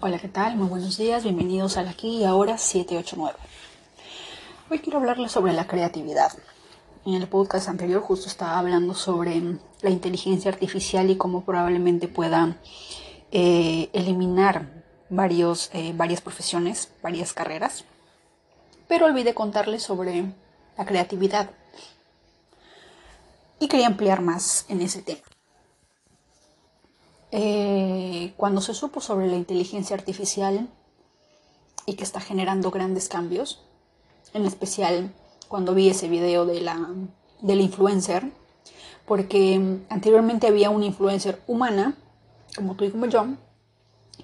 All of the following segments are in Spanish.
Hola, ¿qué tal? Muy buenos días, bienvenidos al aquí y ahora 789. Hoy quiero hablarles sobre la creatividad. En el podcast anterior justo estaba hablando sobre la inteligencia artificial y cómo probablemente pueda eh, eliminar varios, eh, varias profesiones, varias carreras. Pero olvidé contarles sobre la creatividad. Y quería ampliar más en ese tema. Eh, cuando se supo sobre la inteligencia artificial y que está generando grandes cambios, en especial cuando vi ese video de la, del influencer, porque anteriormente había una influencer humana, como tú y como yo,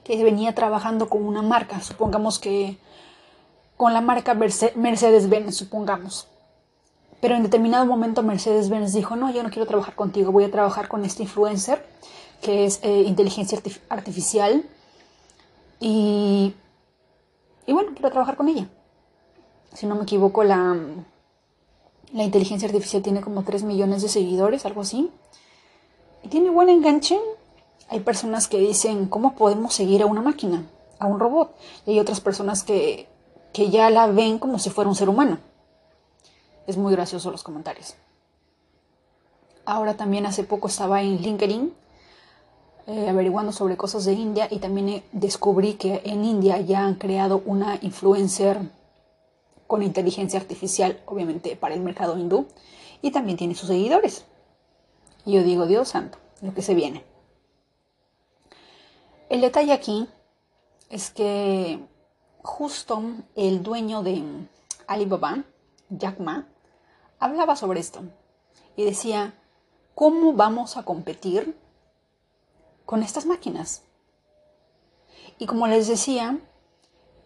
que venía trabajando con una marca, supongamos que con la marca Mercedes-Benz, supongamos. Pero en determinado momento Mercedes-Benz dijo, no, yo no quiero trabajar contigo, voy a trabajar con este influencer que es eh, inteligencia artificial. Y, y bueno, quiero trabajar con ella. Si no me equivoco, la, la inteligencia artificial tiene como 3 millones de seguidores, algo así. Y tiene buen enganche. Hay personas que dicen, ¿cómo podemos seguir a una máquina, a un robot? Y hay otras personas que, que ya la ven como si fuera un ser humano. Es muy gracioso los comentarios. Ahora también hace poco estaba en LinkedIn eh, averiguando sobre cosas de India y también eh, descubrí que en India ya han creado una influencer con inteligencia artificial, obviamente para el mercado hindú, y también tiene sus seguidores. Yo digo, Dios santo, lo que se viene. El detalle aquí es que justo el dueño de Alibaba, Jack Ma, hablaba sobre esto y decía, ¿cómo vamos a competir con estas máquinas. Y como les decía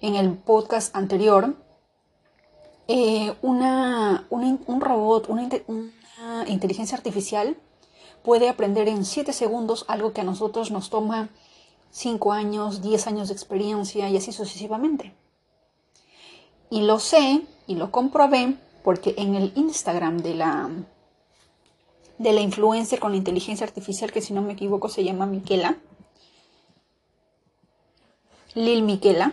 en el podcast anterior, eh, una, un robot, una, una inteligencia artificial puede aprender en 7 segundos algo que a nosotros nos toma 5 años, 10 años de experiencia y así sucesivamente. Y lo sé y lo comprobé porque en el Instagram de la de la influencer con la inteligencia artificial, que si no me equivoco se llama Miquela. Lil Miquela.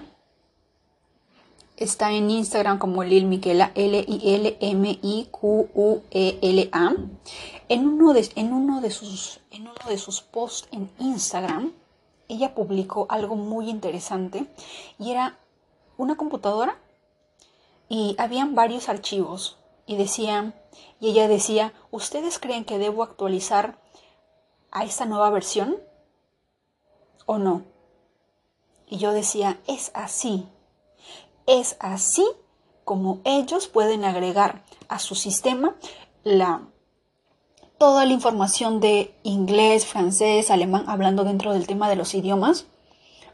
Está en Instagram como Lil Miquela, L-I-L-M-I-Q-U-E-L-A. En uno, de, en, sus, en uno de sus posts en Instagram, ella publicó algo muy interesante y era una computadora y habían varios archivos y decía, y ella decía, ¿ustedes creen que debo actualizar a esta nueva versión o no? Y yo decía, es así, es así como ellos pueden agregar a su sistema la toda la información de inglés, francés, alemán, hablando dentro del tema de los idiomas,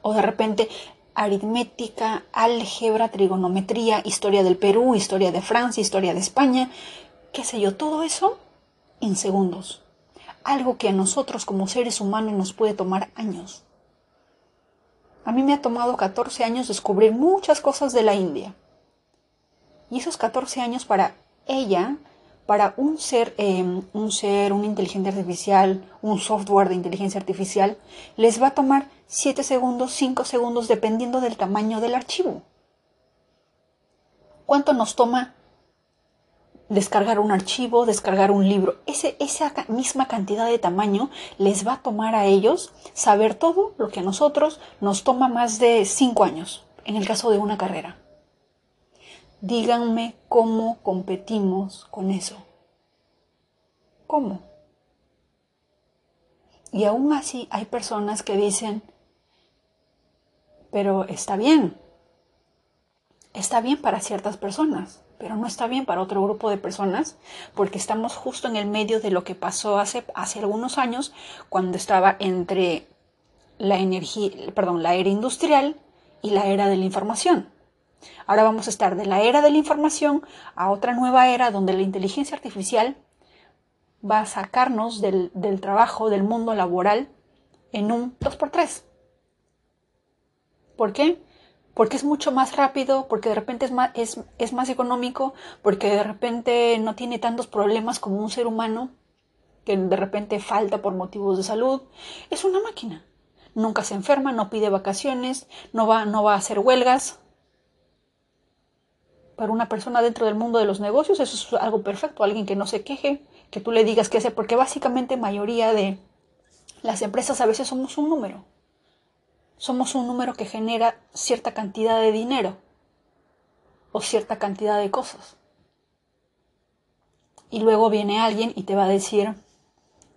o de repente aritmética, álgebra, trigonometría, historia del Perú, historia de Francia, historia de España, qué sé yo, todo eso en segundos. Algo que a nosotros como seres humanos nos puede tomar años. A mí me ha tomado 14 años descubrir muchas cosas de la India. Y esos 14 años para ella, para un ser, em, un ser, una inteligencia artificial, un software de inteligencia artificial, les va a tomar 7 segundos, 5 segundos, dependiendo del tamaño del archivo. ¿Cuánto nos toma descargar un archivo, descargar un libro? Ese, esa misma cantidad de tamaño les va a tomar a ellos saber todo lo que a nosotros nos toma más de 5 años, en el caso de una carrera. Díganme cómo competimos con eso. ¿Cómo? Y aún así hay personas que dicen, pero está bien. Está bien para ciertas personas, pero no está bien para otro grupo de personas porque estamos justo en el medio de lo que pasó hace, hace algunos años cuando estaba entre la energía, perdón, la era industrial y la era de la información. Ahora vamos a estar de la era de la información a otra nueva era donde la inteligencia artificial va a sacarnos del, del trabajo, del mundo laboral en un 2x3. ¿Por qué? Porque es mucho más rápido, porque de repente es más, es, más económico, porque de repente no tiene tantos problemas como un ser humano, que de repente falta por motivos de salud. Es una máquina. nunca se enferma, no pide vacaciones, no va, no va a hacer huelgas. Para una persona dentro del mundo de los negocios eso es algo perfecto, alguien que no se queje, que tú le digas qué hacer, porque básicamente mayoría de las empresas a veces somos un número. Somos un número que genera cierta cantidad de dinero o cierta cantidad de cosas. Y luego viene alguien y te va a decir,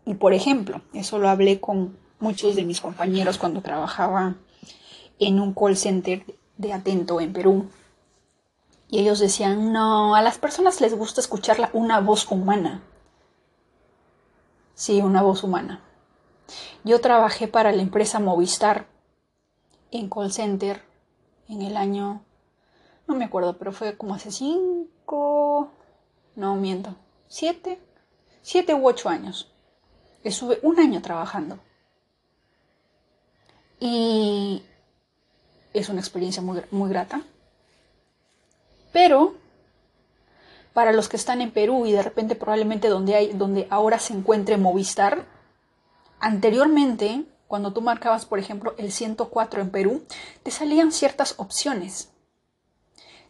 y por ejemplo, eso lo hablé con muchos de mis compañeros cuando trabajaba en un call center de Atento en Perú. Y ellos decían, no, a las personas les gusta escuchar una voz humana. Sí, una voz humana. Yo trabajé para la empresa Movistar en call center en el año, no me acuerdo, pero fue como hace cinco, no miento, siete, siete u ocho años. Estuve un año trabajando. Y es una experiencia muy, muy grata. Pero para los que están en Perú y de repente probablemente donde, hay, donde ahora se encuentre Movistar, anteriormente, cuando tú marcabas, por ejemplo, el 104 en Perú, te salían ciertas opciones,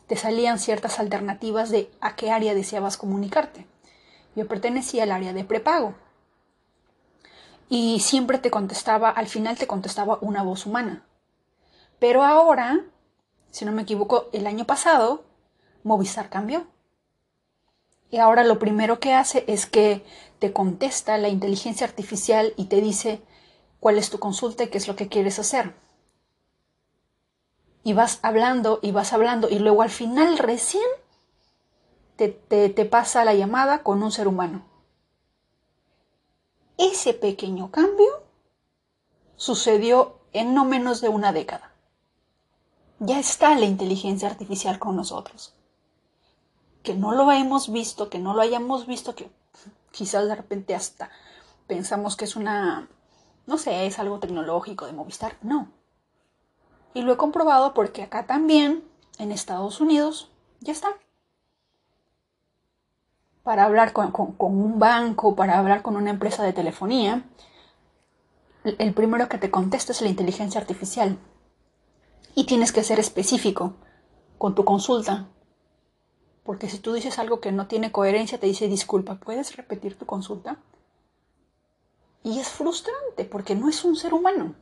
te salían ciertas alternativas de a qué área deseabas comunicarte. Yo pertenecía al área de prepago y siempre te contestaba, al final te contestaba una voz humana. Pero ahora, si no me equivoco, el año pasado, Movistar cambió. Y ahora lo primero que hace es que te contesta la inteligencia artificial y te dice cuál es tu consulta y qué es lo que quieres hacer. Y vas hablando y vas hablando y luego al final recién te, te pasa la llamada con un ser humano. Ese pequeño cambio sucedió en no menos de una década. Ya está la inteligencia artificial con nosotros que no lo hemos visto, que no lo hayamos visto, que quizás de repente hasta pensamos que es una, no sé, es algo tecnológico de Movistar. No. Y lo he comprobado porque acá también, en Estados Unidos, ya está. Para hablar con, un banco, para hablar con una empresa de telefonía, el primero que te contesta es la inteligencia artificial. Y tienes que ser específico con tu consulta. Porque si tú dices algo que no tiene coherencia, te dice, disculpa, ¿puedes repetir tu consulta? Y es frustrante porque no es un ser humano.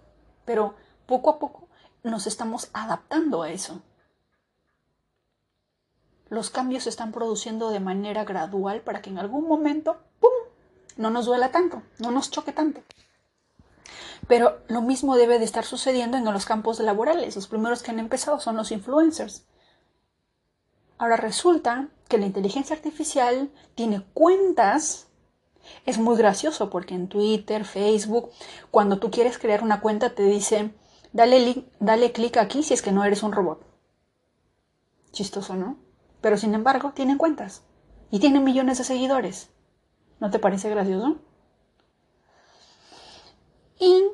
Pero poco a poco nos estamos adaptando a eso. Los cambios se están produciendo de manera gradual para que en algún momento, ¡pum!, no nos duela tanto, no nos choque tanto. Pero lo mismo debe de estar sucediendo en los campos laborales. Los primeros que han empezado son los influencers. Ahora resulta que la inteligencia artificial tiene cuentas. Es muy gracioso porque en Twitter, Facebook, cuando tú quieres crear una cuenta te dice, dale, dale clic aquí si es que no eres un robot. Chistoso, ¿no? Pero sin embargo, tienen cuentas y tienen millones de seguidores. ¿No te parece gracioso? Y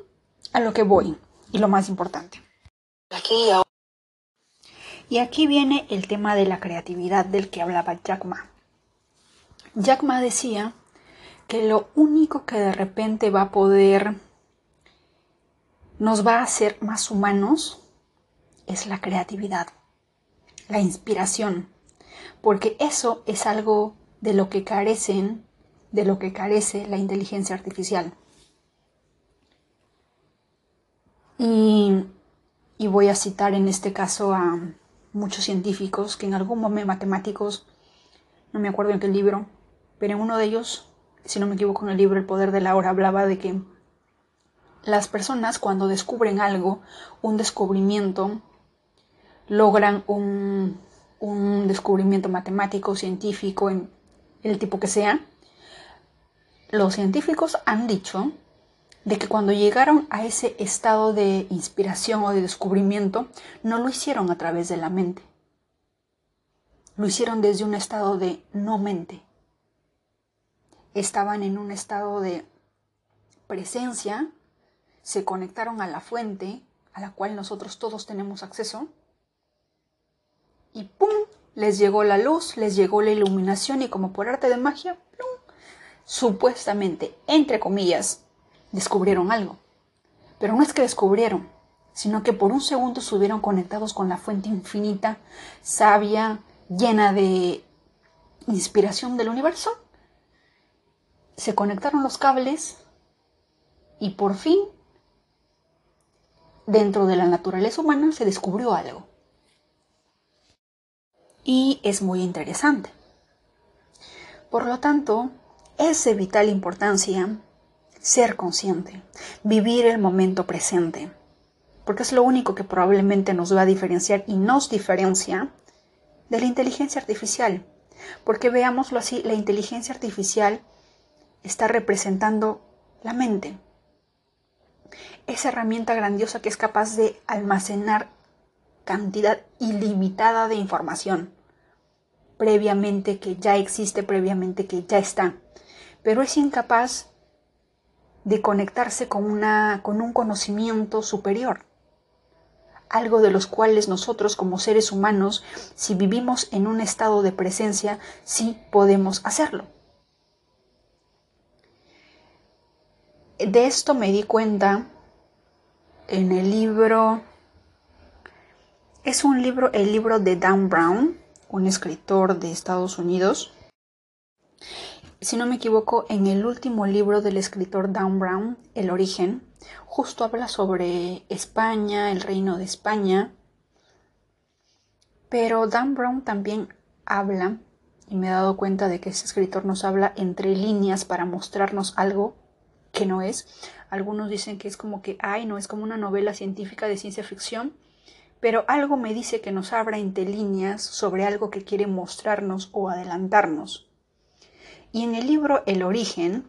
a lo que voy, y lo más importante. Aquí y aquí viene el tema de la creatividad del que hablaba Jack Ma. Jack Ma decía que lo único que de repente va a poder nos va a hacer más humanos es la creatividad, la inspiración, porque eso es algo de lo que carecen, de lo que carece la inteligencia artificial. Y, y voy a citar en este caso a muchos científicos que en algún momento matemáticos, no me acuerdo en qué libro, pero en uno de ellos, si no me equivoco en el libro El poder de la hora, hablaba de que las personas cuando descubren algo, un descubrimiento, logran un, un descubrimiento matemático, científico, en el tipo que sea, los científicos han dicho de que cuando llegaron a ese estado de inspiración o de descubrimiento, no lo hicieron a través de la mente. Lo hicieron desde un estado de no mente. Estaban en un estado de presencia, se conectaron a la fuente a la cual nosotros todos tenemos acceso y ¡pum! les llegó la luz, les llegó la iluminación y como por arte de magia, ¡pum! supuestamente, entre comillas, descubrieron algo. Pero no es que descubrieron, sino que por un segundo estuvieron conectados con la fuente infinita, sabia, llena de inspiración del universo. Se conectaron los cables y por fin, dentro de la naturaleza humana, se descubrió algo. Y es muy interesante. Por lo tanto, es de vital importancia ser consciente, vivir el momento presente, porque es lo único que probablemente nos va a diferenciar y nos diferencia de la inteligencia artificial. Porque veámoslo así, la inteligencia artificial está representando la mente. Esa herramienta grandiosa que es capaz de almacenar cantidad ilimitada de información previamente que ya existe, previamente que ya está, pero es incapaz de conectarse con, una, con un conocimiento superior, algo de los cuales nosotros como seres humanos, si vivimos en un estado de presencia, sí podemos hacerlo. De esto me di cuenta en el libro, es un libro, el libro de Dan Brown, un escritor de Estados Unidos. Si no me equivoco, en el último libro del escritor Dan Brown, El origen, justo habla sobre España, el reino de España. Pero Dan Brown también habla, y me he dado cuenta de que ese escritor nos habla entre líneas para mostrarnos algo que no es. Algunos dicen que es como que, ay, no, es como una novela científica de ciencia ficción pero algo me dice que nos abra entre líneas sobre algo que quiere mostrarnos o adelantarnos. Y en el libro El origen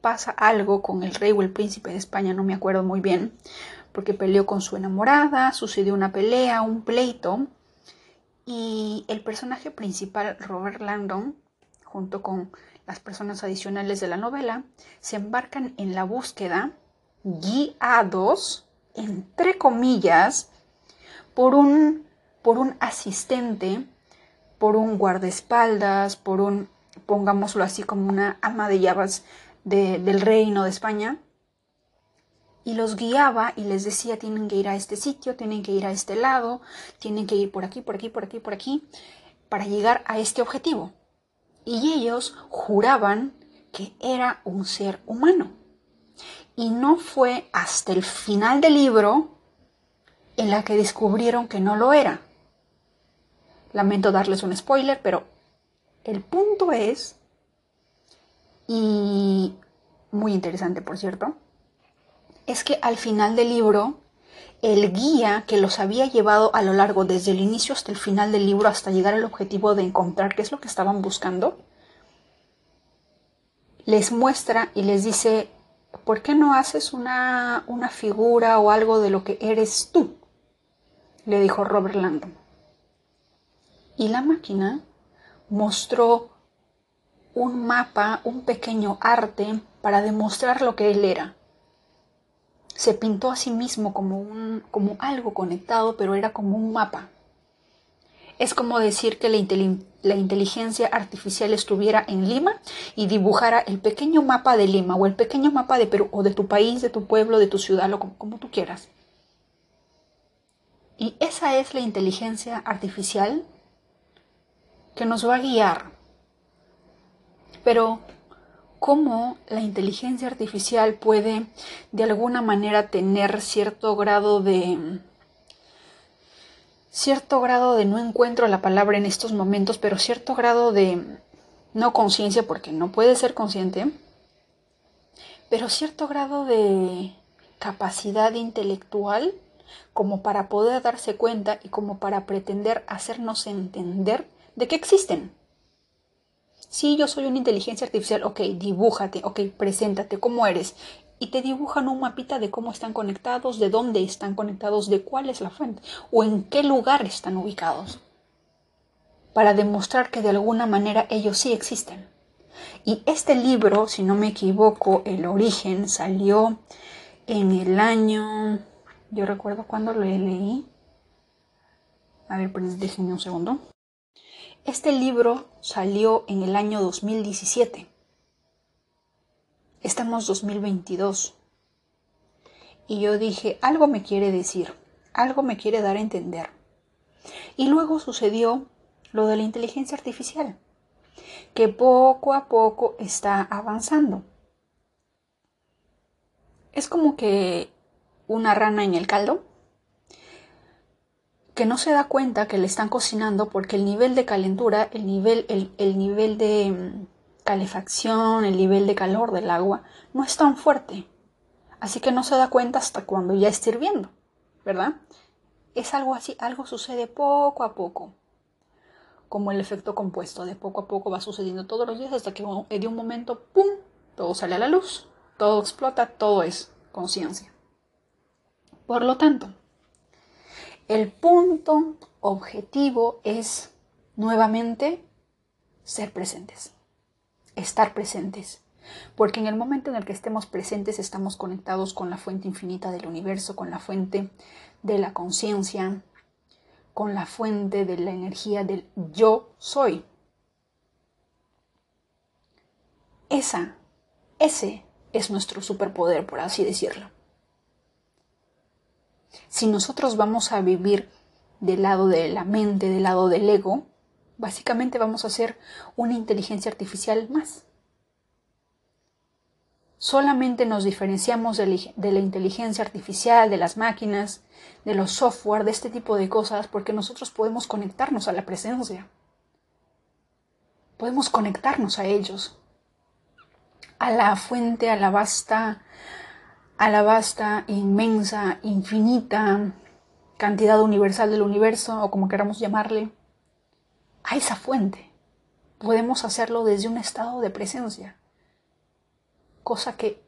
pasa algo con el rey o el príncipe de España, no me acuerdo muy bien, porque peleó con su enamorada, sucedió una pelea, un pleito, y el personaje principal, Robert Langdon, junto con las personas adicionales de la novela, se embarcan en la búsqueda guiados entre comillas, por un, por un asistente, por un guardaespaldas, por un, pongámoslo así, como una ama de llaves del reino de España, y los guiaba y les decía tienen que ir a este sitio, tienen que ir a este lado, tienen que ir por aquí, por aquí, por aquí, por aquí, para llegar a este objetivo. Y ellos juraban que era un ser humano. Y no fue hasta el final del libro en la que descubrieron que no lo era. Lamento darles un spoiler, pero el punto es, y muy interesante por cierto, es que al final del libro, el guía que los había llevado a lo largo desde el inicio hasta el final del libro, hasta llegar al objetivo de encontrar qué es lo que estaban buscando, les muestra y les dice, ¿por qué no haces una, una figura o algo de lo que eres tú? Le dijo Robert Landon. Y la máquina mostró un mapa, un pequeño arte para demostrar lo que él era. Se pintó a sí mismo como, un, como algo conectado, pero era como un mapa. Es como decir que la, inteligencia artificial estuviera en Lima y dibujara el pequeño mapa de Lima o el pequeño mapa de Perú o de tu país, de tu pueblo, de tu ciudad, como, como tú quieras. Y esa es la inteligencia artificial que nos va a guiar. Pero, ¿cómo la inteligencia artificial puede de alguna manera tener cierto grado de cierto grado de no encuentro la palabra en estos momentos, pero cierto grado de no conciencia, porque no puede ser consciente, pero cierto grado de capacidad intelectual como para poder darse cuenta y como para pretender hacernos entender de que existen. Si yo soy una inteligencia artificial, ok, dibújate, ok, preséntate, ¿cómo eres? y te dibujan un mapita de cómo están conectados, de dónde están conectados, de cuál es la fuente o en qué lugar están ubicados, para demostrar que de alguna manera ellos sí existen. Y este libro, si no me equivoco, El origen salió en el año, yo recuerdo cuando lo leí, a ver, pues déjenme un segundo. Este libro salió en el año 2017. Estamos 2022. Y yo dije, algo me quiere decir, algo me quiere dar a entender. Y luego sucedió lo de la inteligencia artificial, que poco a poco está avanzando. Es como que una rana en el caldo que no se da cuenta que le están cocinando porque el nivel de calentura, el nivel, el, nivel de mm, calefacción, el nivel de calor del agua no es tan fuerte. Así que no se da cuenta hasta cuando ya esté hirviendo, ¿verdad? Es algo así, algo sucede poco a poco, como el efecto compuesto, de poco a poco va sucediendo todos los días hasta que de un momento, ¡pum!, todo sale a la luz, todo explota, todo es conciencia. Por lo tanto, el punto objetivo es nuevamente ser presentes, estar presentes. Porque en el momento en el que estemos presentes estamos conectados con la fuente infinita del universo, con la fuente de la conciencia, con la fuente de la energía del yo soy. Esa, ese es nuestro superpoder, por así decirlo. Si nosotros vamos a vivir del lado de la mente, del lado del ego, básicamente vamos a ser una inteligencia artificial más. Solamente nos diferenciamos de, la inteligencia artificial, de las máquinas, de los software, de este tipo de cosas, porque nosotros podemos conectarnos a la presencia. Podemos conectarnos a ellos, a la fuente, a la vasta a la vasta, inmensa, infinita cantidad universal del universo, o como queramos llamarle, a esa fuente. Podemos hacerlo desde un estado de presencia, cosa que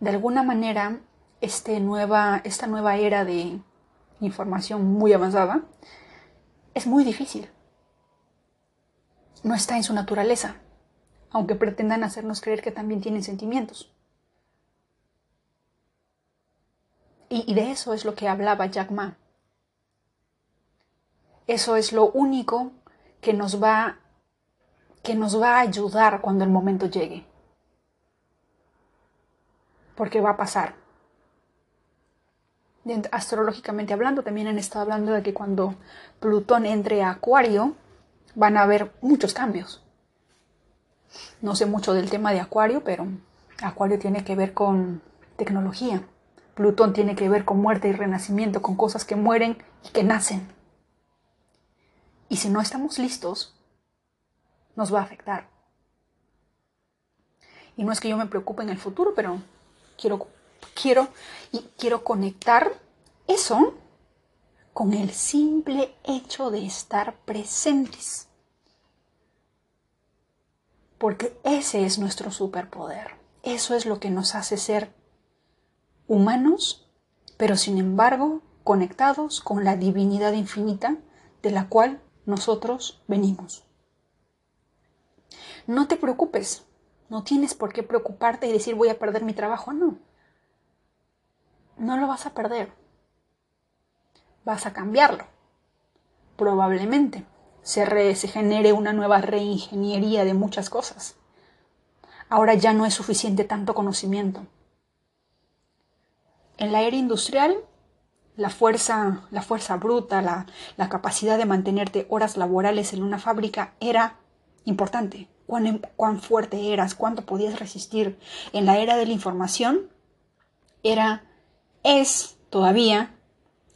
de alguna manera este nueva, esta nueva era de información muy avanzada es muy difícil. No está en su naturaleza, aunque pretendan hacernos creer que también tienen sentimientos. Y, de eso es lo que hablaba Jack Ma. Eso es lo único que nos va que nos va a ayudar cuando el momento llegue. Porque va a pasar. Astrológicamente hablando, también han estado hablando de que cuando Plutón entre a Acuario, van a haber muchos cambios. No sé mucho del tema de Acuario, pero Acuario tiene que ver con tecnología. Plutón tiene que ver con muerte y renacimiento, con cosas que mueren y que nacen. Y si no estamos listos, nos va a afectar. Y no es que yo me preocupe en el futuro, pero quiero, quiero, y quiero conectar eso con el simple hecho de estar presentes. Porque ese es nuestro superpoder. Eso es lo que nos hace ser humanos, pero sin embargo conectados con la divinidad infinita de la cual nosotros venimos. No te preocupes, no tienes por qué preocuparte y decir voy a perder mi trabajo, no. No lo vas a perder. Vas a cambiarlo. Probablemente se, se genere una nueva reingeniería de muchas cosas. Ahora ya no es suficiente tanto conocimiento en la era industrial, la fuerza, la fuerza bruta, la, capacidad de mantenerte horas laborales en una fábrica era importante. Cuán, cuán fuerte eras, cuánto podías resistir. En la era de la información, era, es todavía,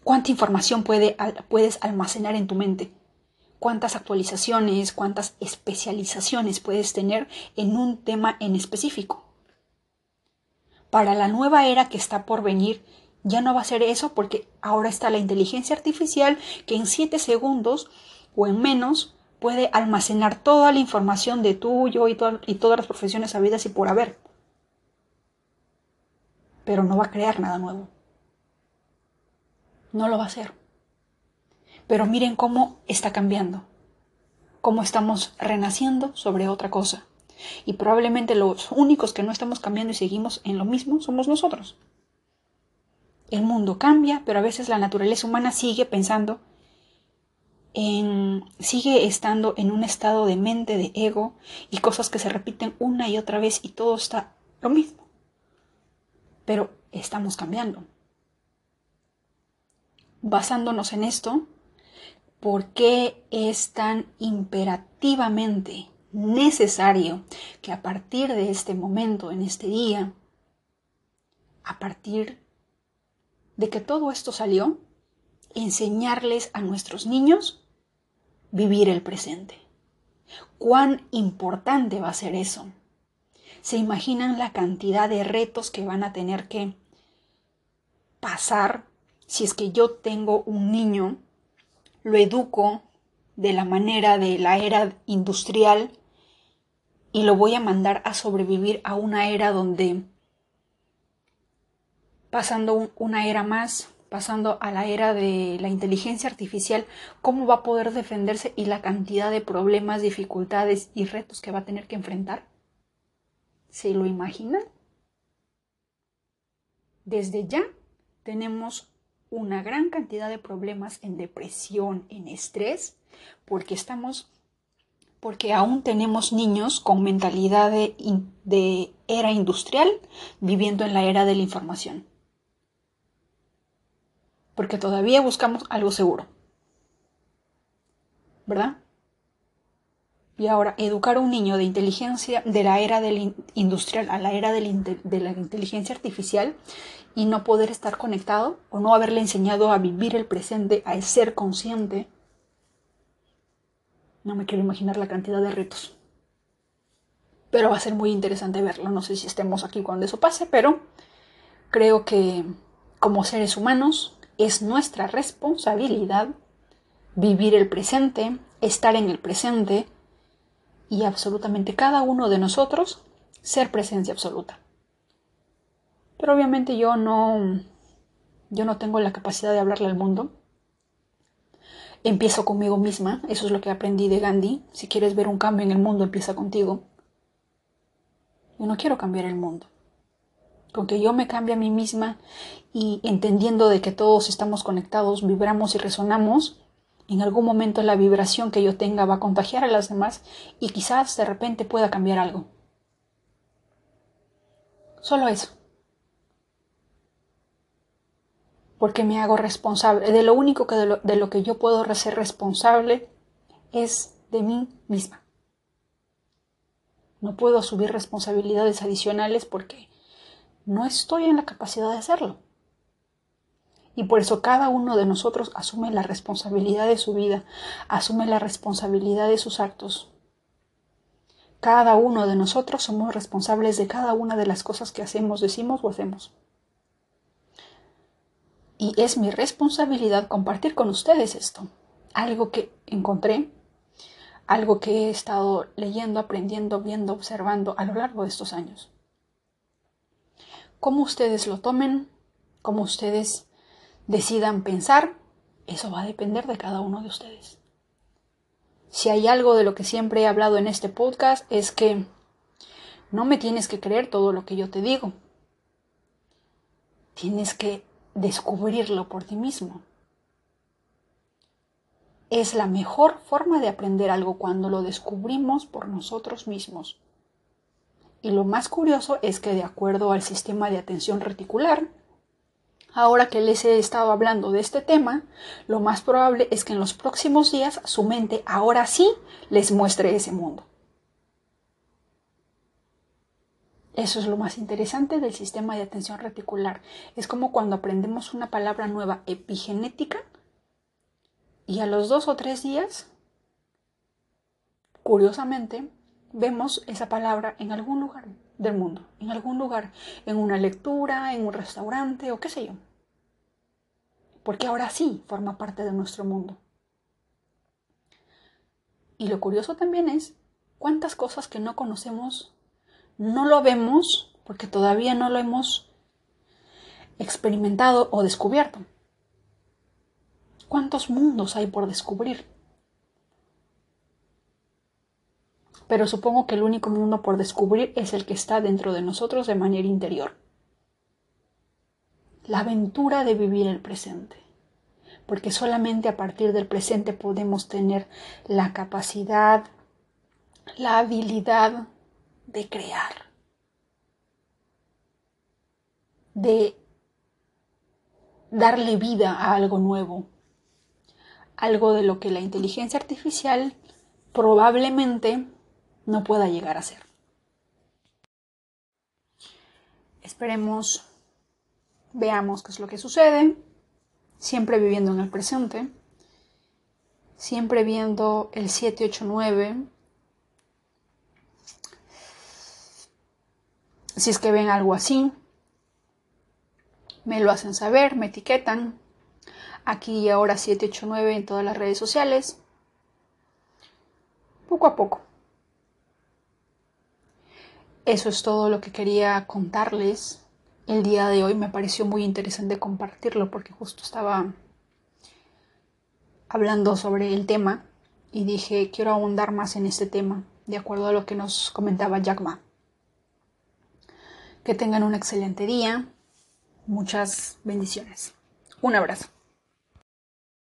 cuánta información puede, puedes almacenar en tu mente cuántas actualizaciones, cuántas especializaciones puedes tener en un tema en específico para la nueva era que está por venir, ya no va a ser eso porque ahora está la inteligencia artificial que en 7 segundos o en menos puede almacenar toda la información de tuyo y, y todas las profesiones habidas y por haber. Pero no va a crear nada nuevo. No lo va a hacer. Pero miren cómo está cambiando. Cómo estamos renaciendo sobre otra cosa. Y probablemente los únicos que no estamos cambiando y seguimos en lo mismo somos nosotros. El mundo cambia, pero a veces la naturaleza humana sigue pensando en, sigue estando en un estado de mente, de ego y cosas que se repiten una y otra vez y todo está lo mismo. Pero estamos cambiando. Basándonos en esto, ¿por qué es tan imperativamente necesario que a partir de este momento, en este día, a partir de que todo esto salió, enseñarles a nuestros niños vivir el presente. ¿Cuán importante va a ser eso? ¿Se imaginan la cantidad de retos que van a tener que pasar si es que yo tengo un niño, lo educo de la manera de la era industrial y lo voy a mandar a sobrevivir a una era donde pasando una era más, pasando a la era de la inteligencia artificial, cómo va a poder defenderse y la cantidad de problemas, dificultades y retos que va a tener que enfrentar. ¿Se lo imaginan? Desde ya tenemos una gran cantidad de problemas en depresión, en estrés, porque estamos porque aún tenemos niños con mentalidad de, de, era industrial viviendo en la era de la información porque todavía buscamos algo seguro. ¿Verdad? Y ahora, educar a un niño de inteligencia, de la era del industrial a la era de la inteligencia artificial y no poder estar conectado o no haberle enseñado a vivir el presente, a ser consciente, no me quiero imaginar la cantidad de retos. Pero va a ser muy interesante verlo. No sé si estemos aquí cuando eso pase, pero creo que como seres humanos es nuestra responsabilidad vivir el presente, estar en el presente y absolutamente cada uno de nosotros ser presencia absoluta. Pero obviamente yo no yo no tengo la capacidad de hablarle al mundo. Empiezo conmigo misma, eso es lo que aprendí de Gandhi. Si quieres ver un cambio en el mundo, empieza contigo. Yo no quiero cambiar el mundo con que yo me cambie a mí misma y entendiendo de que todos estamos conectados, vibramos y resonamos, en algún momento la vibración que yo tenga va a contagiar a las demás y quizás de repente pueda cambiar algo. Solo eso. Porque me hago responsable. De lo único que de lo, de lo que yo puedo ser responsable es de mí misma. No puedo subir responsabilidades adicionales porque no estoy en la capacidad de hacerlo. Y por eso cada uno de nosotros asume la responsabilidad de su vida, asume la responsabilidad de sus actos. Cada uno de nosotros somos responsables de cada una de las cosas que hacemos, decimos o hacemos. Y es mi responsabilidad compartir con ustedes esto, algo que encontré, algo que he estado leyendo, aprendiendo, viendo, observando a lo largo de estos años. Cómo ustedes lo tomen, cómo ustedes decidan pensar, eso va a depender de cada uno de ustedes. Si hay algo de lo que siempre he hablado en este podcast es que no me tienes que creer todo lo que yo te digo. Tienes que descubrirlo por ti mismo. Es la mejor forma de aprender algo cuando lo descubrimos por nosotros mismos. Y lo más curioso es que de acuerdo al sistema de atención reticular, ahora que les he estado hablando de este tema, lo más probable es que en los próximos días su mente ahora sí les muestre ese mundo. Eso es lo más interesante del sistema de atención reticular. Es como cuando aprendemos una palabra nueva epigenética y a los dos o tres días, curiosamente, vemos esa palabra en algún lugar del mundo, en algún lugar, en una lectura, en un restaurante o qué sé yo. Porque ahora sí forma parte de nuestro mundo. Y lo curioso también es cuántas cosas que no conocemos no lo vemos porque todavía no lo hemos experimentado o descubierto. ¿Cuántos mundos hay por descubrir? pero supongo que el único mundo por descubrir es el que está dentro de nosotros de manera interior. La aventura de vivir el presente, porque solamente a partir del presente podemos tener la capacidad, la habilidad de crear, de darle vida a algo nuevo, algo de lo que la inteligencia artificial probablemente no pueda llegar a ser. Esperemos, veamos qué es lo que sucede, siempre viviendo en el presente, siempre viendo el 789. Si es que ven algo así, me lo hacen saber, me etiquetan. Aquí y ahora 789 en todas las redes sociales. Poco a poco. Eso es todo lo que quería contarles el día de hoy. Me pareció muy interesante compartirlo porque justo estaba hablando sobre el tema y dije quiero ahondar más en este tema de acuerdo a lo que nos comentaba Jack Ma. Que tengan un excelente día. Muchas bendiciones. Un abrazo.